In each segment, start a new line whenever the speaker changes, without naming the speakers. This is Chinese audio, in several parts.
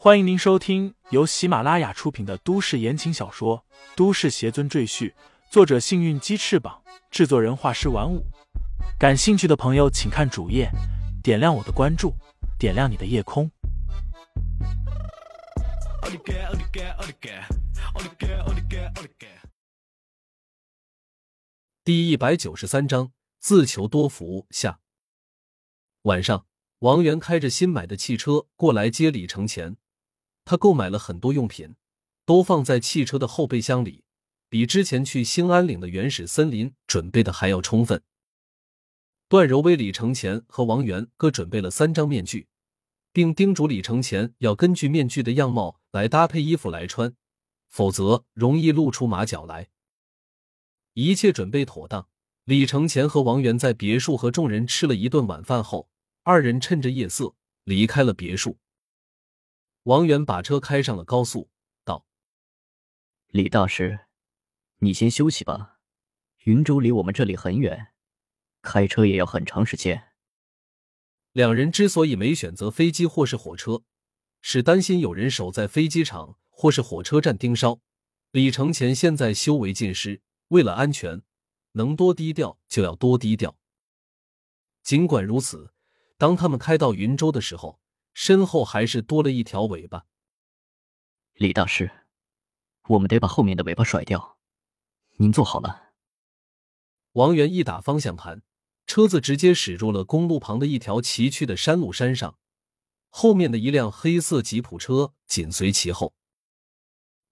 欢迎您收听由喜马拉雅出品的都市言情小说《都市邪尊赘婿》，作者：幸运鸡翅膀，制作人：画师玩五。感兴趣的朋友，请看主页，点亮我的关注，点亮你的夜空。
第一百九十三章自求多福下。晚上，王源开着新买的汽车过来接李承前。他购买了很多用品，都放在汽车的后备箱里，比之前去兴安岭的原始森林准备的还要充分。段柔为李承前和王源各准备了三张面具，并叮嘱李承前要根据面具的样貌来搭配衣服来穿，否则容易露出马脚来。一切准备妥当，李承前和王源在别墅和众人吃了一顿晚饭后，二人趁着夜色离开了别墅。王源把车开上了高速，道：“
李大师，你先休息吧。云州离我们这里很远，开车也要很长时间。”
两人之所以没选择飞机或是火车，是担心有人守在飞机场或是火车站盯梢。李承前现在修为尽失，为了安全，能多低调就要多低调。尽管如此，当他们开到云州的时候，身后还是多了一条尾巴。
李大师，我们得把后面的尾巴甩掉。您坐好了。
王源一打方向盘，车子直接驶入了公路旁的一条崎岖的山路山上。后面的一辆黑色吉普车紧随其后。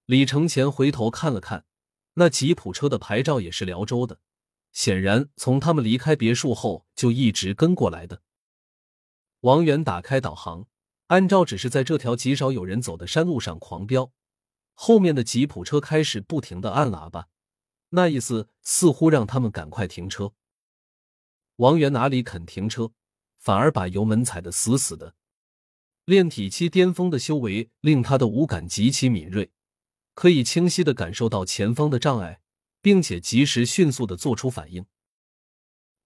李承前回头看了看，那吉普车的牌照也是辽州的，显然从他们离开别墅后就一直跟过来的。王源打开导航。按照只是，在这条极少有人走的山路上狂飙，后面的吉普车开始不停的按喇叭，那意思似乎让他们赶快停车。王源哪里肯停车，反而把油门踩得死死的。炼体期巅峰的修为令他的五感极其敏锐，可以清晰的感受到前方的障碍，并且及时迅速的做出反应。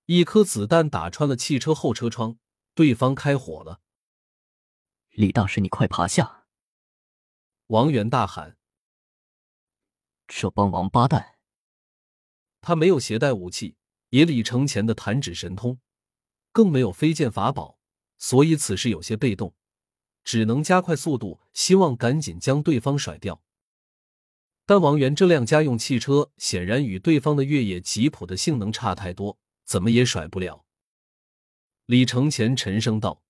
一颗子弹打穿了汽车后车窗，对方开火了。
李大师，你快爬下！
王源大喊：“
这帮王八蛋！”
他没有携带武器，也李承前的弹指神通，更没有飞剑法宝，所以此时有些被动，只能加快速度，希望赶紧将对方甩掉。但王源这辆家用汽车显然与对方的越野吉普的性能差太多，怎么也甩不了。李承前沉声道。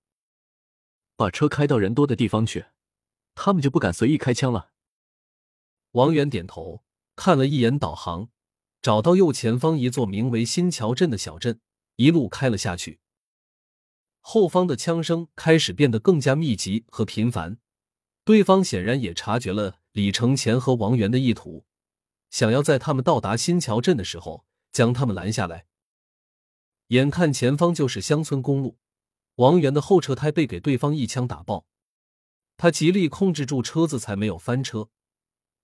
把车开到人多的地方去，他们就不敢随意开枪了。
王源点头，看了一眼导航，找到右前方一座名为新桥镇的小镇，一路开了下去。后方的枪声开始变得更加密集和频繁，对方显然也察觉了李承前和王源的意图，想要在他们到达新桥镇的时候将他们拦下来。眼看前方就是乡村公路。王源的后车胎被给对方一枪打爆，他极力控制住车子才没有翻车，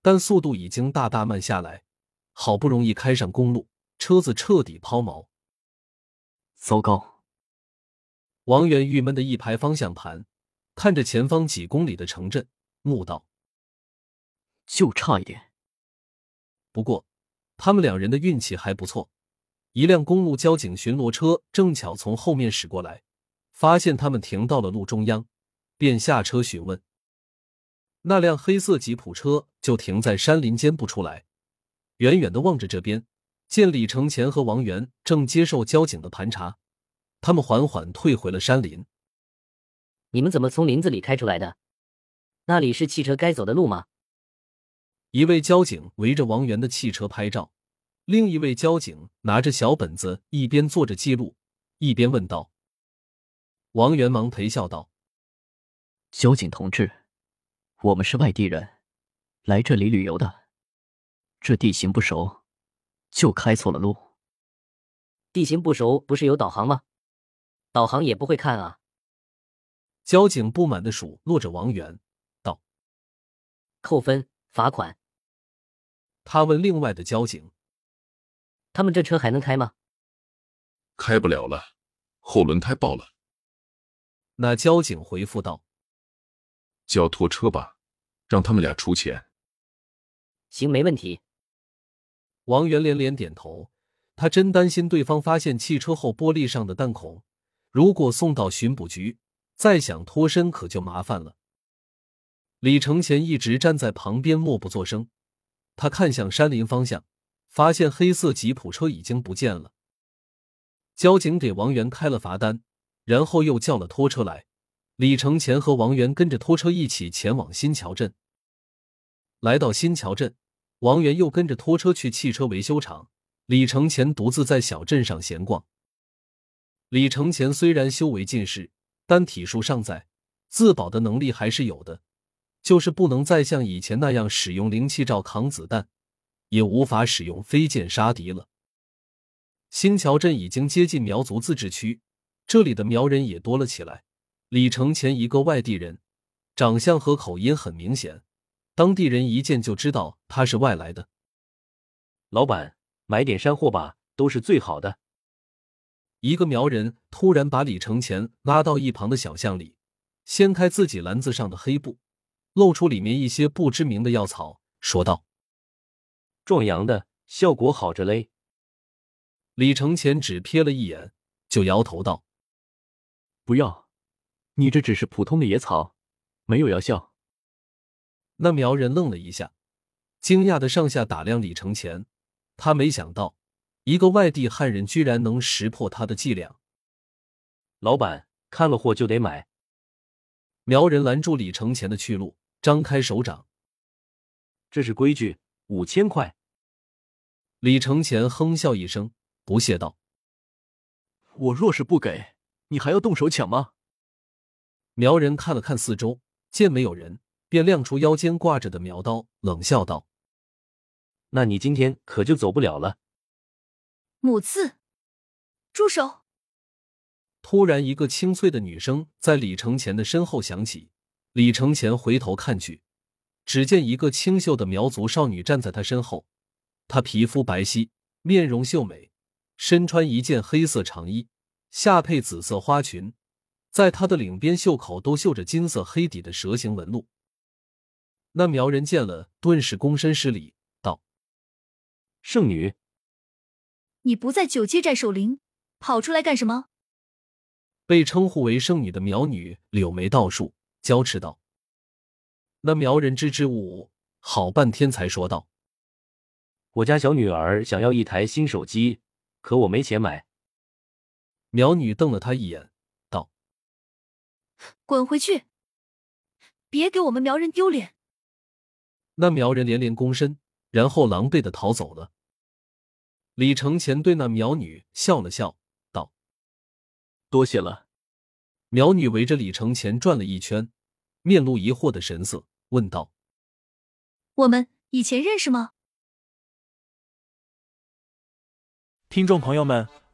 但速度已经大大慢下来。好不容易开上公路，车子彻底抛锚。
糟糕！
王源郁闷的一拍方向盘，看着前方几公里的城镇，怒道：“
就差一点。”
不过，他们两人的运气还不错，一辆公路交警巡逻车正巧从后面驶过来。发现他们停到了路中央，便下车询问。那辆黑色吉普车就停在山林间不出来，远远的望着这边，见李承前和王源正接受交警的盘查，他们缓缓退回了山林。
你们怎么从林子里开出来的？那里是汽车该走的路吗？
一位交警围着王源的汽车拍照，另一位交警拿着小本子，一边做着记录，一边问道。王元忙陪笑道：“
交警同志，我们是外地人，来这里旅游的。这地形不熟，就开错了路。
地形不熟不是有导航吗？导航也不会看啊。”
交警不满的数落着王元，道：“
扣分，罚款。”
他问另外的交警：“
他们这车还能开吗？”“
开不了了，后轮胎爆了。”
那交警回复道：“
叫拖车吧，让他们俩出钱。
行，没问题。
王源连连点头，他真担心对方发现汽车后玻璃上的弹孔，如果送到巡捕局，再想脱身可就麻烦了。李承前一直站在旁边默不作声，他看向山林方向，发现黑色吉普车已经不见了。交警给王源开了罚单，然后又叫了拖车来。李承前和王源跟着拖车一起前往新桥镇。来到新桥镇，王源又跟着拖车去汽车维修厂。李承前独自在小镇上闲逛。李承前虽然修为尽失，但体术尚在，自保的能力还是有的。就是不能再像以前那样使用灵气罩扛子弹，也无法使用飞剑杀敌了。新桥镇已经接近苗族自治区，这里的苗人也多了起来。李承前一个外地人，长相和口音很明显，当地人一见就知道他是外来的。
老板，买点山货吧，都是最好的。
一个苗人突然把李承前拉到一旁的小巷里，掀开自己篮子上的黑布。露出里面一些不知名的药草，说道：“
壮阳的，效果好着嘞。”
李承前只瞥了一眼，就摇头道：“
不要，你这只是普通的野草，没有药效。”
那苗人愣了一下，惊讶的上下打量李承前，他没想到一个外地汉人居然能识破他的伎俩。
老板看了货就得买。
苗人拦住李承前的去路。张开手掌，
这是规矩，五千块。
李承前哼笑一声，不屑道：“
我若是不给你，还要动手抢吗？”
苗人看了看四周，见没有人，便亮出腰间挂着的苗刀，冷笑道：“
那你今天可就走不了了。”
母刺，住手！
突然，一个清脆的女声在李承前的身后响起。李承前回头看去，只见一个清秀的苗族少女站在他身后。她皮肤白皙，面容秀美，身穿一件黑色长衣，下配紫色花裙，在她的领边、袖口都绣着金色黑底的蛇形纹路。那苗人见了，顿时躬身施礼道：“
圣女，
你不在九街寨守灵，跑出来干什么？”
被称呼为圣女的苗女柳眉倒竖。娇斥道：“那苗人支支吾吾，好半天才说道：‘
我家小女儿想要一台新手机，可我没钱买。’”
苗女瞪了他一眼，道：“
滚回去，别给我们苗人丢脸。”
那苗人连连躬身，然后狼狈的逃走了。李承前对那苗女笑了笑，道：“
多谢了。”
苗女围着李承前转了一圈，面露疑惑的神色，问道：“
我们以前认识吗？”
听众朋友们，